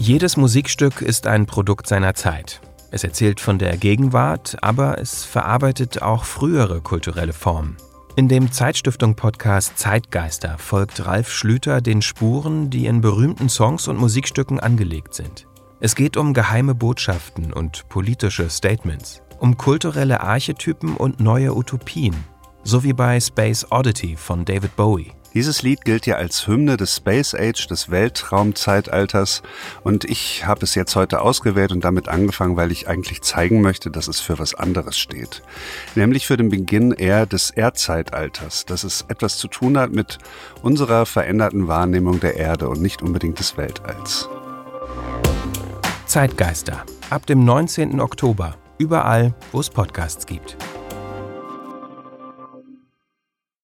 Jedes Musikstück ist ein Produkt seiner Zeit. Es erzählt von der Gegenwart, aber es verarbeitet auch frühere kulturelle Formen. In dem Zeitstiftung-Podcast Zeitgeister folgt Ralf Schlüter den Spuren, die in berühmten Songs und Musikstücken angelegt sind. Es geht um geheime Botschaften und politische Statements, um kulturelle Archetypen und neue Utopien, so wie bei Space Oddity von David Bowie. Dieses Lied gilt ja als Hymne des Space Age, des Weltraumzeitalters. Und ich habe es jetzt heute ausgewählt und damit angefangen, weil ich eigentlich zeigen möchte, dass es für was anderes steht. Nämlich für den Beginn eher des Erdzeitalters, dass es etwas zu tun hat mit unserer veränderten Wahrnehmung der Erde und nicht unbedingt des Weltalls. Zeitgeister. Ab dem 19. Oktober. Überall, wo es Podcasts gibt.